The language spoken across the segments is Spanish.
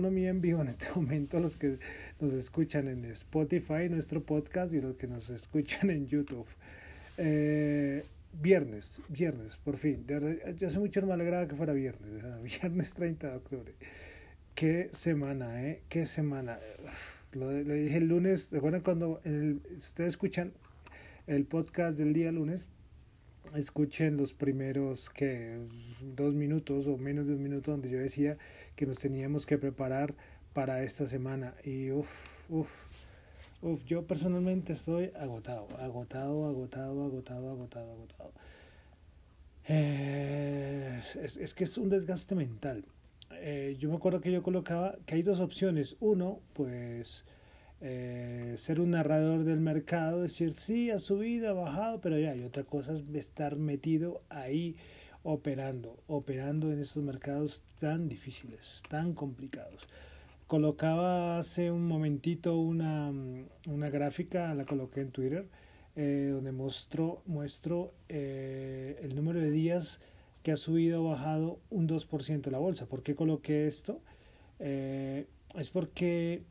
economía en vivo en este momento, los que nos escuchan en Spotify, nuestro podcast, y los que nos escuchan en YouTube. Eh, viernes, viernes, por fin. Ya hace mucho no me alegraba que fuera viernes, viernes 30 de octubre. Qué semana, ¿eh? Qué semana. Lo, dije el lunes, recuerden cuando ustedes escuchan el podcast del día lunes, escuchen los primeros que dos minutos o menos de un minuto donde yo decía que nos teníamos que preparar para esta semana y uff, uff, uff, yo personalmente estoy agotado, agotado, agotado, agotado, agotado, agotado. Eh, es, es, que es un desgaste mental. Eh, yo me acuerdo que yo colocaba que hay dos opciones. Uno, pues eh, ser un narrador del mercado, decir, sí, ha subido, ha bajado, pero ya hay otra cosa es estar metido ahí operando, operando en estos mercados tan difíciles, tan complicados. Colocaba hace un momentito una, una gráfica, la coloqué en Twitter, eh, donde muestro, muestro eh, el número de días que ha subido o bajado un 2% la bolsa. ¿Por qué coloqué esto? es porque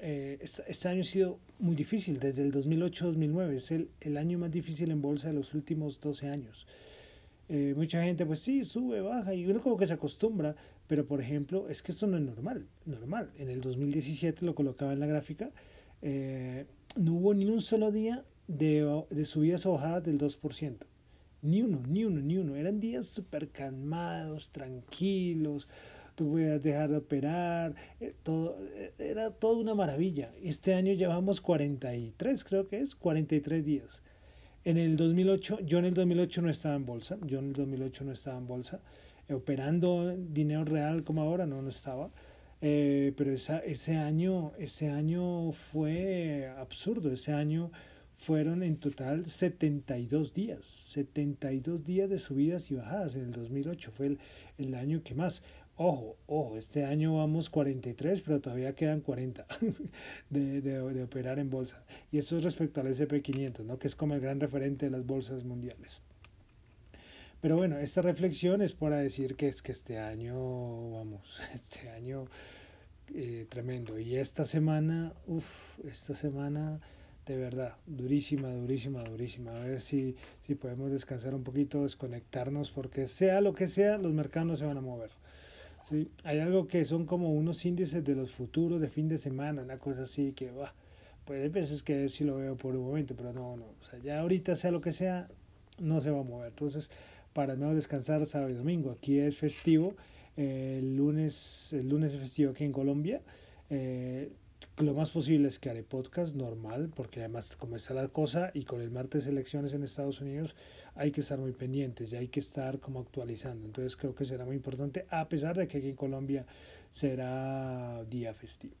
eh, este, año ha sido muy difícil, desde el 2008-2009, es el, el, año más difícil en bolsa de los últimos 12 años. Eh, mucha gente pues sí, sube, baja y uno como que se acostumbra, pero por ejemplo, es que esto no es normal, normal. En el 2017 lo colocaba en la gráfica, eh, no hubo ni un solo día de, de subidas o bajadas del 2%. Ni uno, ni uno, ni uno. Eran días súper calmados, tranquilos tú puedes dejar de operar, eh, todo, eh, era toda una maravilla. Este año llevamos 43, creo que es, 43 días. En el 2008, yo en el 2008 no estaba en bolsa, yo en el 2008 no estaba en bolsa, eh, operando dinero real como ahora, no, no estaba. pero esa, ese año, ese año fue absurdo, ese año fueron en total 72 días, 72 días de subidas y bajadas en el 2008, fue el, el año que más. Ojo, ojo, este año vamos 43, pero todavía quedan 40 de, de, operar en bolsa. Y eso es respecto al SP500, ¿no? que es como el gran referente de las bolsas mundiales. Pero bueno, esta reflexión es para decir que es que este año, vamos, este año eh, tremendo. Y esta semana, uff, esta semana de verdad, durísima, durísima, durísima. A ver si, si podemos descansar un poquito, desconectarnos, porque sea lo que sea, los mercados se van a mover. Sí, hay algo que son como unos índices de los futuros de fin de semana, una cosa así que va. Pues hay veces que sí lo veo por un momento, pero no, no. O sea, ya ahorita sea lo que sea, no se va a mover. Entonces, para no descansar sábado y domingo. Aquí es festivo. el lunes, el lunes es festivo aquí en Colombia. Eh, lo más posible es que haré podcast normal, porque además como está la cosa y con el martes elecciones en Estados Unidos hay que estar muy pendientes y hay que estar como actualizando. Entonces creo que será muy importante, a pesar de que aquí en Colombia será día festivo.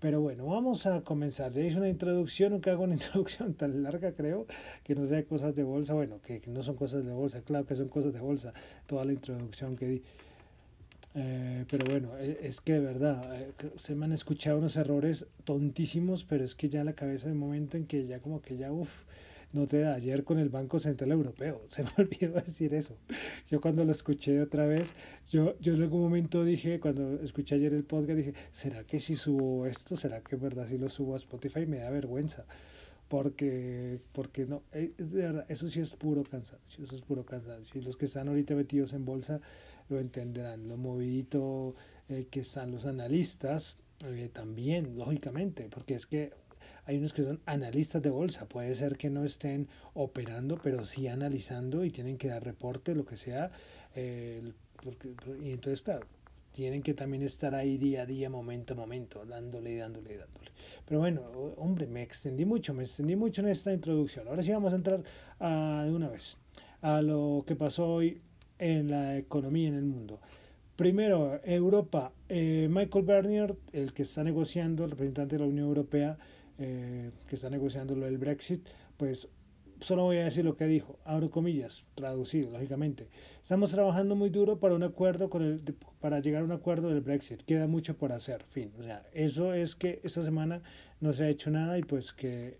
Pero bueno, vamos a comenzar. Ya hice una introducción, nunca hago una introducción tan larga, creo, que no sea cosas de bolsa. Bueno, que, que no son cosas de bolsa, claro que son cosas de bolsa, toda la introducción que di. Eh, pero bueno, e, es que de verdad, eh, se me han escuchado unos errores tontísimos, pero es que ya la cabeza de momento en que ya como que ya, uff, no te da. Ayer con el Banco Central Europeo, se me olvidó decir eso. Yo cuando lo escuché otra vez, yo, yo en algún momento dije, cuando escuché ayer el podcast, dije, ¿será que si subo esto? ¿Será que en verdad si lo subo a Spotify? Me da vergüenza. Porque, porque no, eh, de verdad, eso sí es puro cansancio, eso es puro cansancio. Y los que están ahorita metidos en bolsa, lo entenderán. Lo movidito eh, que están los analistas eh, también, lógicamente, porque es que hay unos que son analistas de bolsa, puede ser que no estén operando, pero sí analizando y tienen que dar reporte, lo que sea, eh, porque, y entonces, claro, tienen que también estar ahí día a día, momento a momento, dándole y dándole y dándole. Pero bueno, hombre, me extendí mucho, me extendí mucho en esta introducción. Ahora sí vamos a entrar a, de una vez a lo que pasó hoy en la economía en el mundo. Primero, Europa. Eh, Michael Bernier, el que está negociando, el representante de la Unión Europea, eh, que está negociando lo del Brexit, pues solo voy a decir lo que dijo, abro comillas, traducido, lógicamente. Estamos trabajando muy duro para un acuerdo con el, para llegar a un acuerdo del Brexit. Queda mucho por hacer, fin. O sea, eso es que esta semana no se ha hecho nada y pues que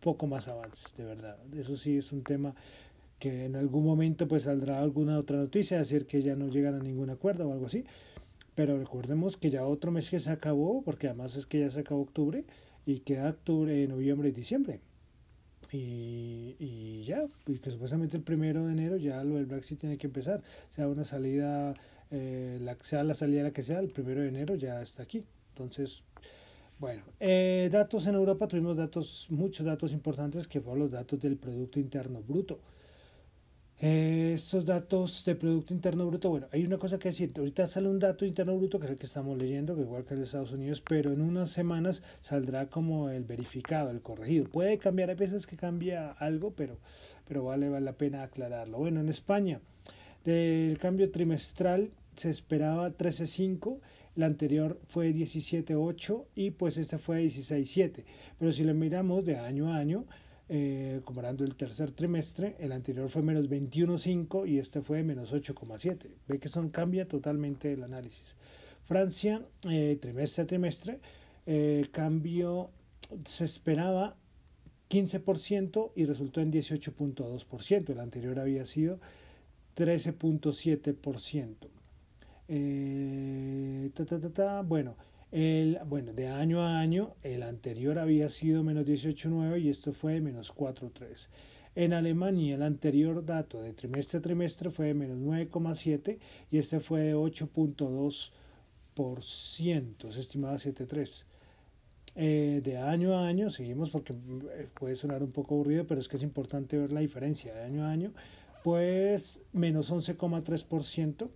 poco más avances, de verdad. Eso sí es un tema que en algún momento pues saldrá alguna otra noticia, decir que ya no llegan a ningún acuerdo o algo así. pero recordemos que ya otro mes que se acabó, porque además es que ya se acabó octubre y queda octubre, noviembre y diciembre. Y, y ya, y que supuestamente el primero de enero ya lo del Brexit tiene que empezar, sea una salida, eh, la, sea la salida la que sea, el primero de enero ya está aquí. Entonces, bueno, eh, datos en Europa, tuvimos datos, muchos datos importantes que fueron los datos del Producto Interno Bruto. Estos datos de Producto Interno Bruto, bueno, hay una cosa que decir, ahorita sale un dato interno bruto que es el que estamos leyendo, que igual que el de Estados Unidos, pero en unas semanas saldrá como el verificado, el corregido. Puede cambiar, hay veces que cambia algo, pero, pero vale, vale la pena aclararlo. Bueno, en España, del cambio trimestral se esperaba 13.5, el anterior fue 17.8 y pues este fue 16.7, pero si lo miramos de año a año, eh, comparando el tercer trimestre, el anterior fue menos 21,5 y este fue menos 8,7. Ve que son, cambia totalmente el análisis. Francia, eh, trimestre a trimestre, eh, cambio, se esperaba 15% y resultó en 18.2%. El anterior había sido 13.7%. ta, ta, ta, ta, bueno, el, bueno, de año a año, el anterior había sido menos 18,9 y esto fue menos 4,3. En Alemania, el anterior dato de trimestre a trimestre fue de menos 9,7 y este fue de 8,2%, se estimaba 7,3. Eh, de año a año, seguimos porque eh, puede sonar un poco aburrido, pero es que es importante ver la diferencia de año a año, pues menos 11,3%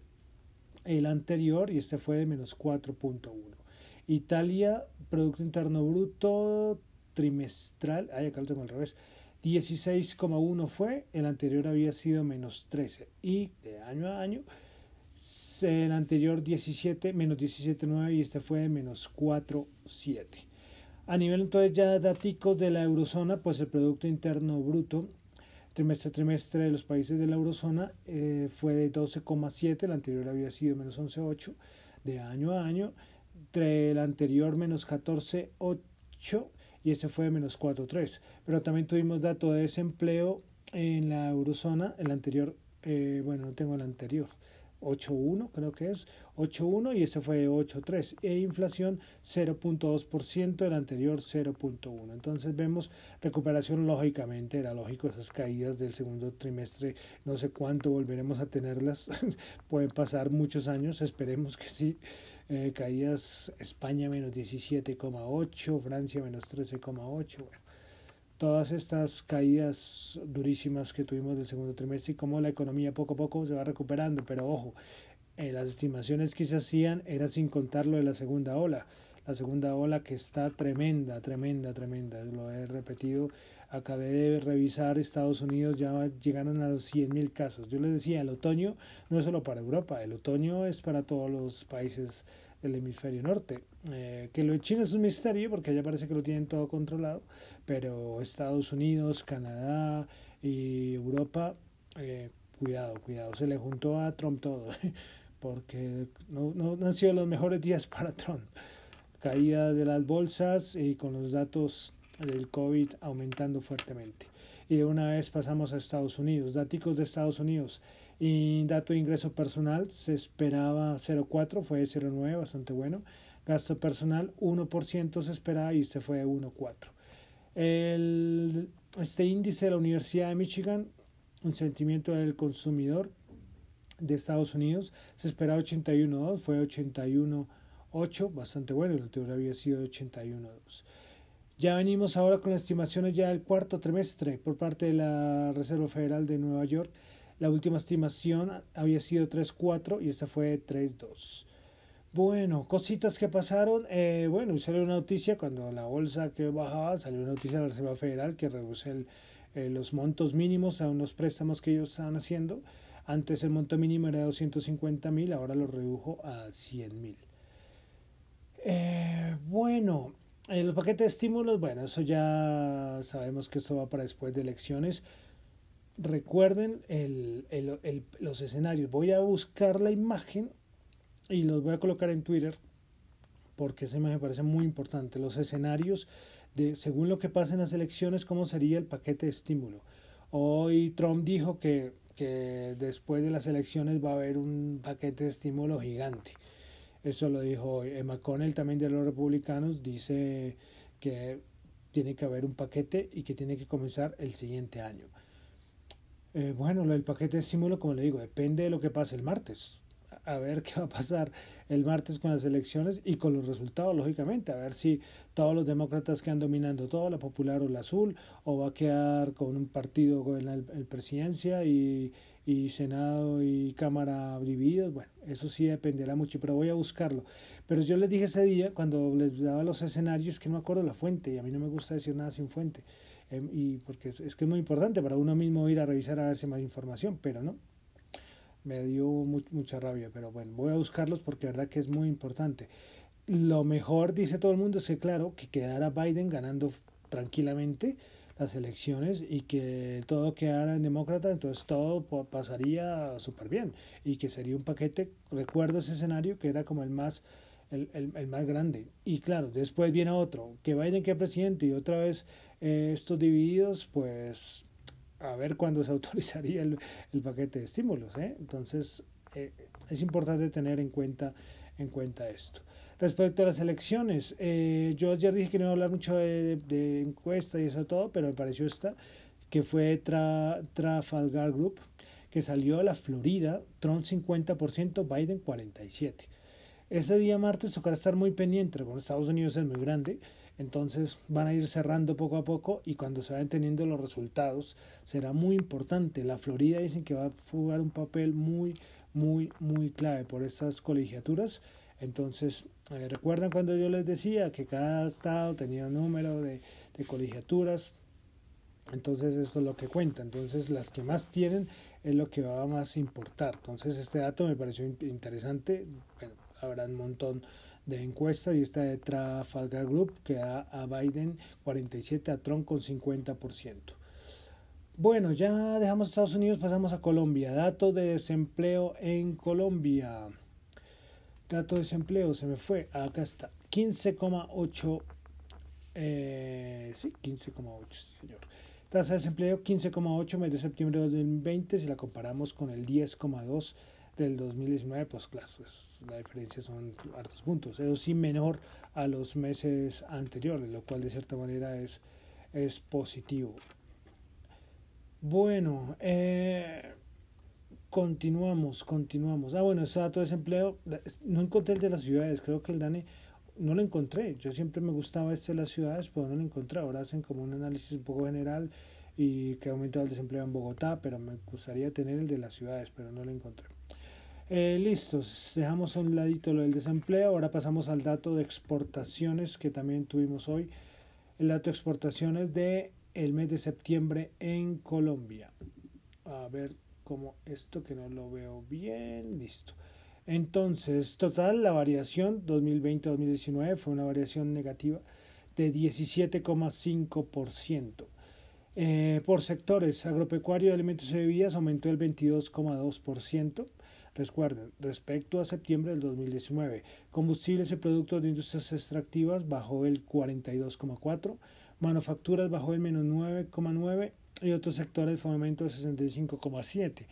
el anterior y este fue de menos 4,1. Italia, Producto Interno Bruto trimestral, ay, acá lo tengo al revés, 16,1 fue, el anterior había sido menos 13 y de año a año el anterior 17, menos 17,9 y este fue de menos 4,7. A nivel entonces ya datos de la eurozona, pues el Producto Interno Bruto trimestre a trimestre de los países de la eurozona eh, fue de 12,7, el anterior había sido menos 11,8 de año a año entre el anterior menos 14,8 y este fue de menos 4,3. Pero también tuvimos dato de desempleo en la eurozona, el anterior, eh, bueno, no tengo el anterior, 8,1 creo que es, 8,1 y este fue 8,3 e inflación 0,2%, el anterior 0,1. Entonces vemos recuperación lógicamente, era lógico esas caídas del segundo trimestre, no sé cuánto volveremos a tenerlas, pueden pasar muchos años, esperemos que sí. Eh, caídas España menos 17,8, Francia menos 13,8. Bueno, todas estas caídas durísimas que tuvimos del segundo trimestre y cómo la economía poco a poco se va recuperando, pero ojo, eh, las estimaciones que se hacían era sin contar lo de la segunda ola. La segunda ola que está tremenda, tremenda, tremenda. Lo he repetido. Acabé de revisar Estados Unidos, ya llegaron a los 100.000 casos. Yo les decía, el otoño no es solo para Europa, el otoño es para todos los países del hemisferio norte. Eh, que lo de China es un misterio porque allá parece que lo tienen todo controlado, pero Estados Unidos, Canadá y Europa, eh, cuidado, cuidado, se le juntó a Trump todo, porque no, no, no han sido los mejores días para Trump. Caída de las bolsas y con los datos del COVID aumentando fuertemente. Y de una vez pasamos a Estados Unidos. Datos de Estados Unidos. Y dato de ingreso personal se esperaba 0,4, fue 0,9, bastante bueno. Gasto personal 1% se esperaba y este fue 1,4. Este índice de la Universidad de Michigan, un sentimiento del consumidor de Estados Unidos, se esperaba 81,2, fue 81,8, bastante bueno, el anterior había sido 81,2. Ya venimos ahora con las estimaciones ya del cuarto trimestre por parte de la Reserva Federal de Nueva York. La última estimación había sido 3.4 y esta fue 3.2. Bueno, cositas que pasaron. Eh, bueno, salió una noticia cuando la bolsa que bajaba, salió una noticia de la Reserva Federal que reduce eh, los montos mínimos a unos préstamos que ellos estaban haciendo. Antes el monto mínimo era 250 mil, ahora lo redujo a 100 mil. Eh, bueno, eh, los paquetes de estímulos, bueno, eso ya sabemos que eso va para después de elecciones. Recuerden los escenarios. Voy a buscar la imagen y los voy a colocar en Twitter porque esa imagen parece muy importante. Los escenarios de según lo que pasa en las elecciones, cómo sería el paquete de estímulo. Hoy Trump dijo que, que después de las elecciones va a haber un paquete de estímulo gigante. Eso lo dijo Emma Connell también de los republicanos, dice que tiene que haber un paquete y que tiene que comenzar el siguiente año. Eh, bueno, del paquete de estímulo, como le digo, depende de lo que pase el martes. A ver qué va a pasar el martes con las elecciones y con los resultados, lógicamente. A ver si todos los demócratas quedan dominando todo, la popular o la azul, o va a quedar con un partido con la presidencia y y Senado y Cámara divididos, bueno, eso sí dependerá mucho, pero voy a buscarlo. Pero yo les dije ese día, cuando les daba los escenarios, que no me acuerdo la fuente, y a mí no me gusta decir nada sin fuente, em, y porque es, que es muy importante para uno mismo ir a revisar a ver si hay más información, pero no, me dio mucha rabia, pero bueno, voy a buscarlos porque la verdad que es muy importante. Lo mejor, dice todo el mundo, es que claro, que quedara Biden ganando tranquilamente, las elecciones y que todo quedara en demócrata, entonces todo pasaría súper bien y que sería un paquete, recuerdo ese escenario que era como el más, el, el, más grande. Y claro, después viene otro, que Biden que presidente y otra vez eh, estos divididos, pues a ver cuándo se autorizaría el, el paquete de estímulos. ¿eh? Entonces eh, es importante tener en cuenta, en cuenta esto. Respecto a las elecciones, eh, yo ayer dije que no iba a hablar mucho de, encuesta y eso todo, pero me pareció esta, que fue Trafalgar Group, que salió a la Florida, Trump 50%, Biden 47%. Ese día martes tocará estar muy pendiente, porque Estados Unidos es muy grande, entonces van a ir cerrando poco a poco y cuando se vayan teniendo los resultados será muy importante. La Florida dicen que va a jugar un papel muy, muy, muy clave por estas colegiaturas entonces, eh, ¿recuerdan cuando yo les decía que cada estado tenía un número de, colegiaturas? Entonces, esto es lo que cuenta. Entonces, las que más tienen es lo que va a más importar. Entonces, este dato me pareció interesante. Bueno, habrá un montón de encuestas y esta de Trafalgar Group que da a Biden 47, a Trump con 50%. Bueno, ya dejamos Estados Unidos, pasamos a Colombia. Datos de desempleo en Colombia. Dato de desempleo se me fue. Acá está. 15,8. Eh, sí, 15,8, señor. Tasa de desempleo 15,8 mes de septiembre de 2020. Si la comparamos con el 10,2 del 2019, pues claro, la diferencia son hartos puntos. Eso sí, menor a los meses anteriores, lo cual de cierta manera es, es positivo. Bueno, eh, Continuamos, continuamos. Ah, bueno, ese dato de desempleo, no encontré el de las ciudades, creo que el DANE no lo encontré. Yo siempre me gustaba este de las ciudades, pero no lo encontré. Ahora hacen como un análisis un poco general y que ha el desempleo en Bogotá, pero me gustaría tener el de las ciudades, pero no lo encontré. Eh, listos, dejamos a un ladito lo del desempleo. Ahora pasamos al dato de exportaciones que también tuvimos hoy. El dato de exportaciones de el mes de septiembre en Colombia. A ver, como esto que no lo veo bien, listo. Entonces, total, la variación 2020-2019 fue una variación negativa de 17,5%. Eh, por sectores, agropecuario, alimentos y bebidas aumentó el 22,2%. Recuerden, respecto a septiembre del 2019, combustibles y productos de industrias extractivas bajó el 42,4%, manufacturas bajó el menos 9,9% y otros sectores fue un aumento de 65,7.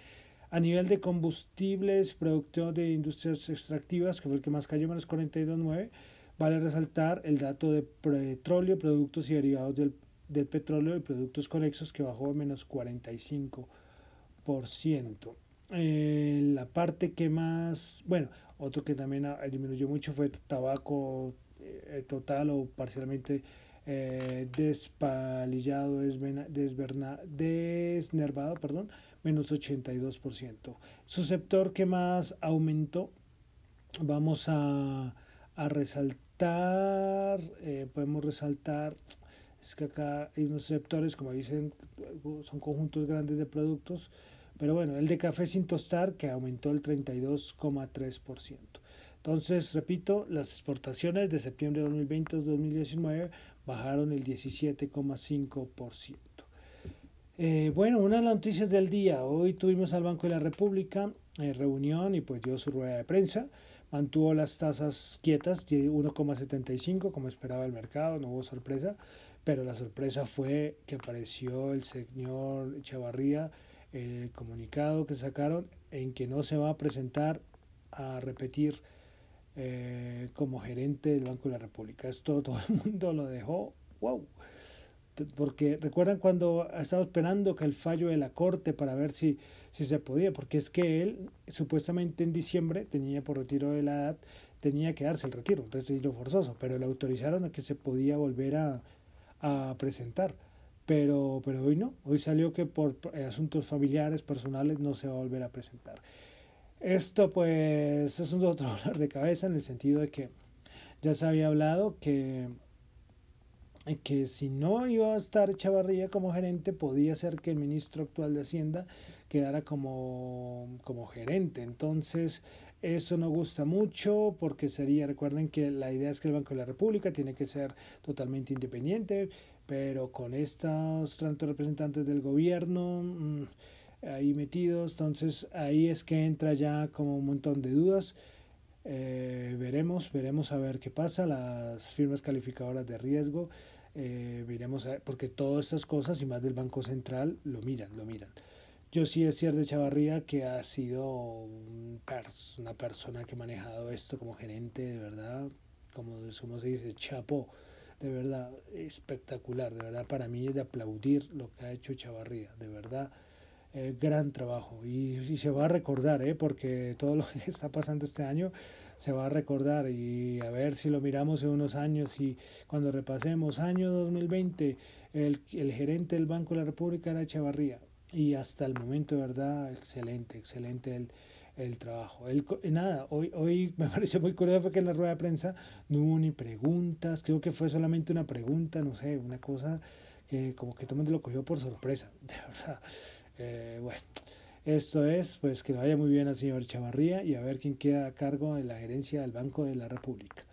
A nivel de combustibles, producto de industrias extractivas, que fue el que más cayó, menos 42,9, vale resaltar el dato de petróleo, productos y derivados del, del petróleo y productos conexos, que bajó menos 45%. Eh, la parte que más, bueno, otro que también disminuyó mucho fue tabaco eh, total o parcialmente eh, despalillado, desnervado, perdón, menos 82%. Su sector que más aumentó, vamos a, resaltar, eh, podemos resaltar, es que acá hay unos sectores, como dicen, son conjuntos grandes de productos, pero bueno, el de café sin tostar que aumentó el 32,3%. Entonces, repito, las exportaciones de septiembre de 2020 a 2019 bajaron el 17,5%. Eh, bueno, una de las noticias del día. Hoy tuvimos al Banco de la República en reunión y pues dio su rueda de prensa. Mantuvo las tasas quietas de 1,75 como esperaba el mercado, no hubo sorpresa, pero la sorpresa fue que apareció el señor Echavarría, el comunicado que sacaron en que no se va a presentar a repetir eh, como gerente del Banco de la República. Esto todo el mundo lo dejó, wow. Porque recuerdan cuando estaba esperando que el fallo de la corte para ver si, si se podía, porque es que él supuestamente en diciembre tenía por retiro de la edad, tenía que darse el retiro, un retiro forzoso, pero le autorizaron a que se podía volver a, a presentar. Pero, pero hoy no, hoy salió que por asuntos familiares, personales, no se va a volver a presentar. Esto pues es un otro dolor de cabeza en el sentido de que ya se había hablado que, que si no iba a estar Chavarría como gerente, podía ser que el ministro actual de Hacienda quedara como, como gerente. Entonces, eso no gusta mucho porque sería, recuerden que la idea es que el Banco de la República tiene que ser totalmente independiente, pero con estos tantos representantes del gobierno... Mm, ahí metidos. Entonces ahí es que entra ya como un montón de dudas. Eh, veremos, veremos a ver qué pasa. Las firmas calificadoras de riesgo, eh, veremos, porque todas estas cosas y más del Banco Central lo miran, lo miran. Yo sí es cierto de Chavarría que ha sido una persona que ha manejado esto como gerente, de verdad, como, como se dice, chapo, de verdad, espectacular, de verdad, para mí es de aplaudir lo que ha hecho Chavarría, de verdad eh, gran trabajo y, se va a recordar, ¿eh? porque todo lo que está pasando este año se va a recordar y a ver si lo miramos en unos años y cuando repasemos año 2020 el, el gerente del Banco de la República era Echevarría y hasta el momento de verdad excelente, excelente el, el trabajo. El, nada, hoy, hoy me pareció muy curioso que en la rueda de prensa no hubo ni preguntas, creo que fue solamente una pregunta, no sé, una cosa que como que todo el mundo lo cogió por sorpresa, de verdad. Eh, bueno, esto es, pues que le vaya muy bien al señor Chavarría y a ver quién queda a cargo de la gerencia del Banco de la República.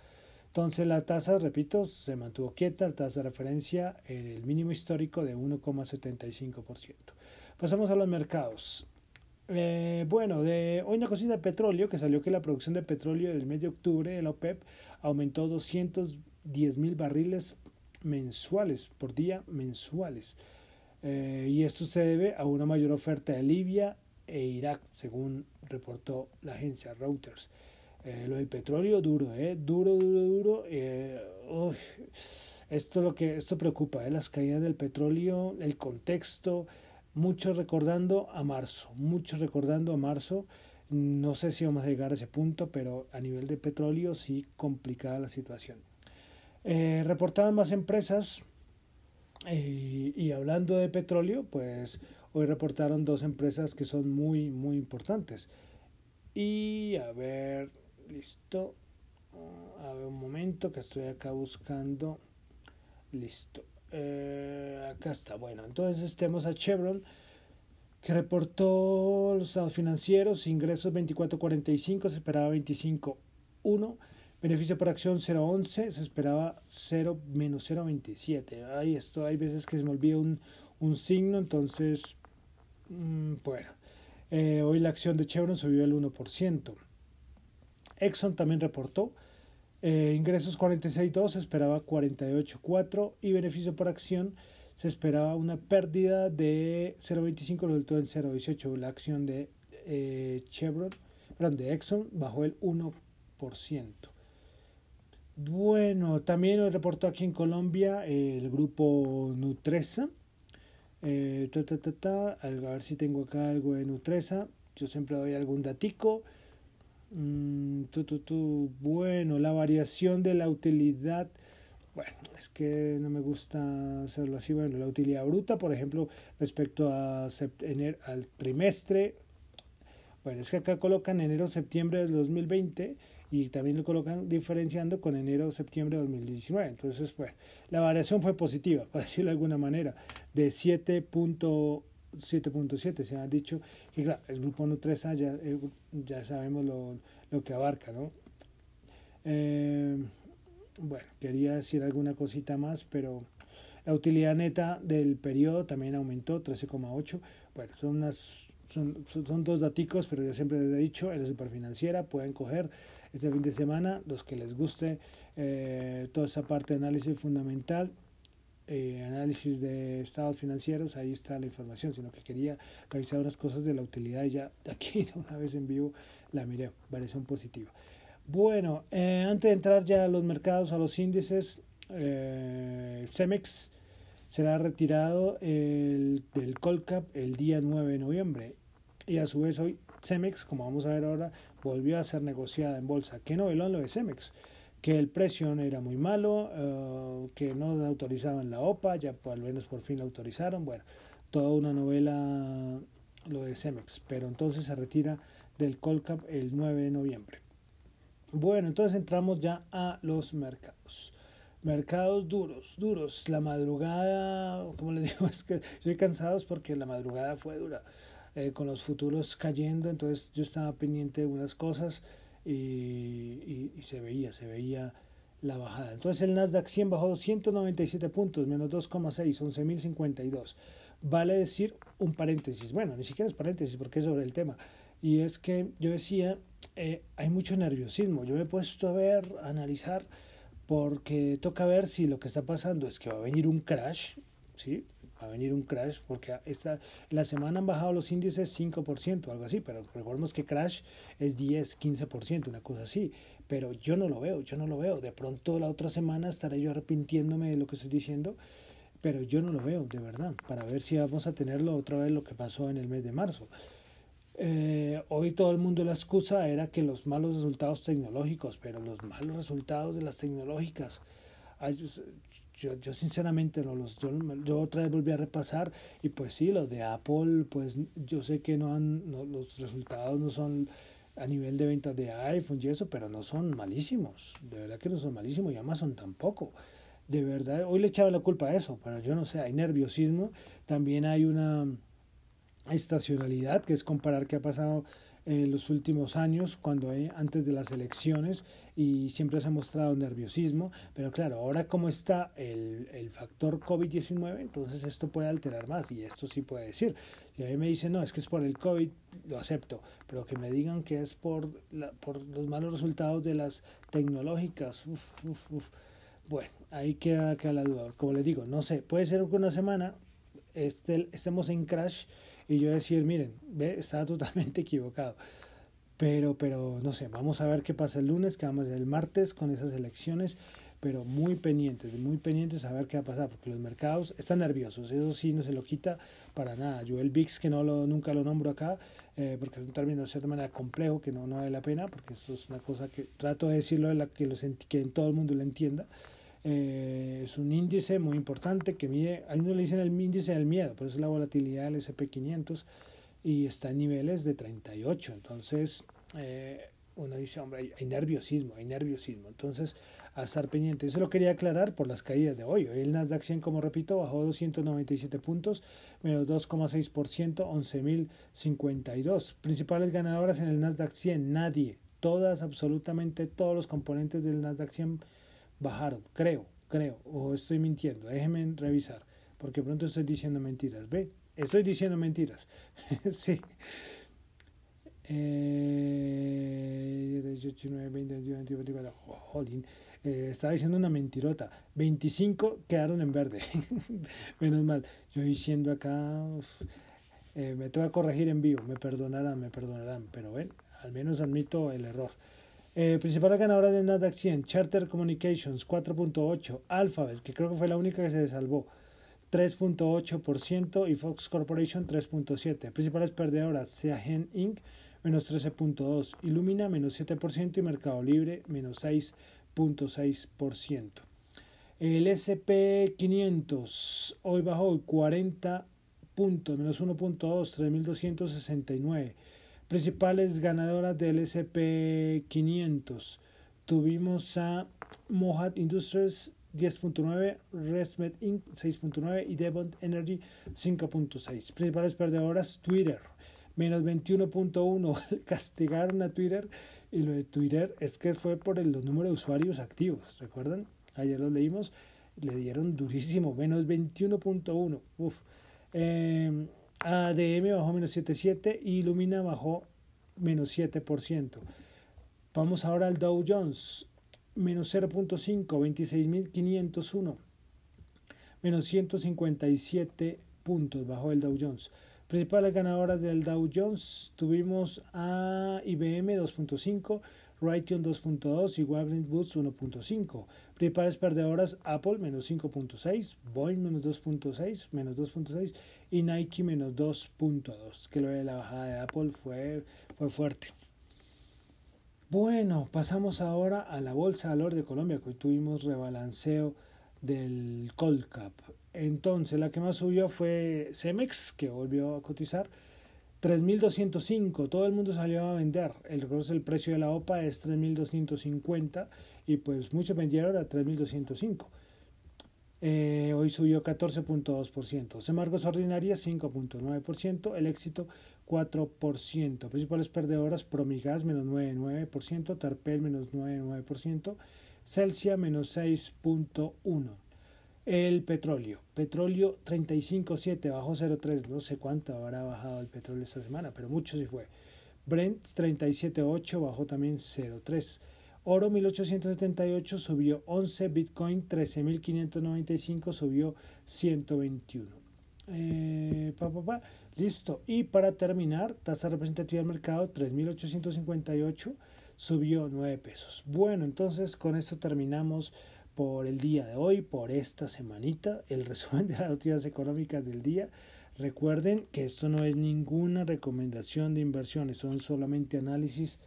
Entonces la tasa, repito, se mantuvo quieta, la tasa de referencia en el mínimo histórico de 1,75%. Pasamos a los mercados. Eh, bueno, de hoy una cosita de petróleo, que salió que la producción de petróleo del mes de octubre de la OPEP aumentó 210 mil barriles mensuales por día mensuales. Eh, y esto se debe a una mayor oferta de Libia e Irak, según reportó la agencia Reuters. Eh, lo del petróleo duro, eh, duro, duro, duro. Eh, esto lo que esto preocupa, las caídas del petróleo, el contexto, mucho recordando a marzo, mucho recordando a marzo. No sé si vamos a llegar a ese punto, pero a nivel de petróleo sí complicada la situación. reportaban más empresas y, hablando de petróleo, pues hoy reportaron dos empresas que son muy, muy importantes. Y a ver, listo. A ver un momento que estoy acá buscando. Listo. Eh, acá está. Bueno, entonces tenemos a Chevron que reportó los estados financieros, ingresos 24.45, se esperaba 25.1 Beneficio por acción 0.11, se esperaba 0 menos 0.27. Ahí esto, hay veces que se me olvida un, un signo, entonces, mm, bueno. Eh, hoy la acción de Chevron subió el 1%. Exxon también reportó eh, ingresos 46.2, se esperaba 48.4 y beneficio por acción se esperaba una pérdida de 0.25, resultó en 0.18. La acción de eh, Chevron, perdón, de Exxon bajó el 1%. Bueno, también reportó aquí en Colombia el grupo Nutresa. Eh, a ver si tengo acá algo de Nutresa. Yo siempre doy algún datico. Mm, bueno, la variación de la utilidad. Bueno, es que no me gusta hacerlo así. Bueno, la utilidad bruta, por ejemplo, respecto a al trimestre. Bueno, es que acá colocan enero-septiembre del 2020 y también lo colocan diferenciando con enero septiembre de 2019. Entonces, pues, la variación fue positiva, para decirlo de alguna manera, de 7.7, se ha dicho que claro, el grupo Nutresa ya, eh, ya sabemos lo, lo, que abarca, ¿no? Eh, bueno, quería decir alguna cosita más, pero la utilidad neta del periodo también aumentó 13,8. Bueno, son unas son, son, dos daticos, pero yo siempre les he dicho, en la superfinanciera pueden coger este fin de semana, los que les guste eh, toda esa parte de análisis fundamental, eh, análisis de estados financieros, ahí está la información, sino que quería revisar unas cosas de la utilidad y ya aquí una vez en vivo la miré, variación positiva. Bueno, eh, antes de entrar ya a los mercados, a los índices, eh, Cemex será retirado el, del Colcap el día 9 de noviembre. Y a su vez hoy Cemex, como vamos a ver ahora, volvió a ser negociada en bolsa. ¿Qué novelón lo de Cemex? Que el precio era muy malo, eh, que no autorizaban la OPA, ya al menos por fin la autorizaron. Bueno, toda una novela lo de Cemex, pero entonces se retira del Colcap el 9 de noviembre. Bueno, entonces entramos ya a los mercados. Mercados duros, duros. La madrugada, como les digo, es que estoy cansado porque la madrugada fue dura. Eh, con los futuros cayendo, entonces yo estaba pendiente de unas cosas y, se veía, se veía la bajada. Entonces el Nasdaq 100 bajó 297 puntos, menos 2,6, 11.052. Vale decir un paréntesis, bueno, ni siquiera es paréntesis porque es sobre el tema. Y es que yo decía, eh, hay mucho nerviosismo. Yo me he puesto a ver, a analizar, porque toca ver si lo que está pasando es que va a venir un crash, ¿sí? A venir un crash, porque esta, la semana han bajado los índices 5%, algo así, pero recordemos que crash es 10, 15%, una cosa así. Pero yo no lo veo, yo no lo veo. De pronto la otra semana estaré yo arrepintiéndome de lo que estoy diciendo, pero yo no lo veo, de verdad, para ver si vamos a tenerlo otra vez lo que pasó en el mes de marzo. Eh, hoy todo el mundo la excusa era que los malos resultados tecnológicos, pero los malos resultados de las tecnológicas, yo, yo, sinceramente no los, yo, yo, otra vez volví a repasar y pues sí, los de Apple, pues yo sé que no han, no, los resultados no son a nivel de ventas de iPhone y eso, pero no son malísimos, de verdad que no son malísimos y Amazon tampoco. De verdad, hoy le echaba la culpa a eso, pero yo no sé, hay nerviosismo, también hay una estacionalidad, que es comparar qué ha pasado en los últimos años, cuando hay, antes de las elecciones, y siempre se ha mostrado nerviosismo, pero claro, ahora como está el, el factor COVID-19, entonces esto puede alterar más, y esto sí puede decir. Si a mí me dicen, no, es que es por el COVID, lo acepto, pero que me digan que es por, la, por los malos resultados de las tecnológicas, bueno, ahí queda, queda la duda. Como les digo, no sé, puede ser que una semana este, estemos en crash y yo decir, miren, ve, estaba totalmente equivocado. Pero, pero, no sé, vamos a ver qué pasa el lunes, que vamos el martes con esas elecciones, pero muy pendientes, muy pendientes a ver qué va a pasar, porque los mercados están nerviosos, eso sí no se lo quita para nada. Yo el VIX, que no lo, nunca lo nombro acá, eh, porque es un término de cierta manera complejo, que no, no vale la pena, porque eso es una cosa que trato de decirlo de la que, los, que todo el mundo lo entienda. Eh, es un índice muy importante que mide, a uno le dicen el índice del miedo, por eso es la volatilidad del SP500 y está en niveles de 38. Entonces, eh, uno dice, hombre, hay, nerviosismo, hay nerviosismo. Entonces, a estar pendiente. Eso lo quería aclarar por las caídas de hoy. El Nasdaq 100, como repito, bajó 297 puntos, menos 2,6%, 11.052. Principales ganadoras en el Nasdaq 100, nadie. Todas, absolutamente todos los componentes del Nasdaq 100 bajaron, creo, creo, o estoy mintiendo, déjenme revisar, porque pronto estoy diciendo mentiras, ¿ve? Estoy diciendo mentiras, sí. Eh, 19, 20, 21, 24, jolín. Eh, estaba diciendo una mentirota. 25 quedaron en verde. Menos mal. Yo diciendo acá, eh, me tengo que corregir en vivo. Me perdonarán, me perdonarán. Pero ven, al menos admito el error. Eh, principal ganadora de Nasdaq 100, Charter Communications 4.8, Alphabet, que creo que fue la única que se salvó, 3.8% y Fox Corporation 3.7%. Principales perdedoras, Seagen Inc. menos 13.2%, Illumina menos 7% y Mercado Libre menos 6.6%. El SP500 hoy bajó 40 puntos, menos 1.2, 3.269. Principales ganadoras del SP500. Tuvimos a Mohat Industries 10.9, Resmed Inc. 6.9 y Devon Energy 5.6. Principales perdedoras, Twitter, menos 21.1. Castigaron a Twitter y lo de Twitter es que fue por el, los números de usuarios activos, ¿recuerdan? Ayer los leímos, le dieron durísimo, menos 21.1. Uf. Eh, ADM bajó menos 7,7 y Lumina bajó menos 7%. Vamos ahora al Dow Jones, menos 0.5, 26.501, menos 157 puntos bajó el Dow Jones. Principales ganadoras del Dow Jones tuvimos a IBM 2.5, Raytheon 2.2 y Walgreens Boots 1.5. Principales perdedoras Apple menos 5.6, Boeing menos 2.6, menos 2.6 y Nike menos 2.2. Que lo de la bajada de Apple fue, fue fuerte. Bueno, pasamos ahora a la Bolsa de Valor de Colombia, que hoy tuvimos rebalanceo del Colcap. Entonces, la que más subió fue Cemex, que volvió a cotizar 3.205, todo el mundo salió a vender. El, precio de la OPA es 3.250 y pues muchos vendieron a 3.205. Eh, hoy subió 14.2%. Semargos Ordinarias 5.9%. El éxito 4%. Principales perdedoras Promigas menos 9.9%. Tarpel menos 9.9%. Celsia menos 6.1%. El petróleo. Petróleo 35.7, bajó 0.3. No sé cuánto habrá bajado el petróleo esta semana, pero mucho sí fue. Brent 37.8, bajó también 0.3. Oro 1878 subió 11, Bitcoin 13.595 subió 121. Eh, pa, pa, pa. Listo. Y para terminar, tasa representativa del mercado 3.858 subió 9 pesos. Bueno, entonces con esto terminamos por el día de hoy, por esta semanita, el resumen de las noticias económicas del día. Recuerden que esto no es ninguna recomendación de inversiones, son solamente análisis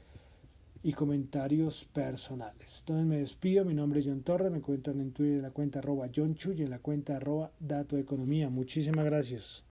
y comentarios personales. Entonces me despido, mi nombre es John Torres, me encuentran en Twitter en la cuenta arroba John Chu y en la cuenta arroba Dato Economía. Muchísimas gracias.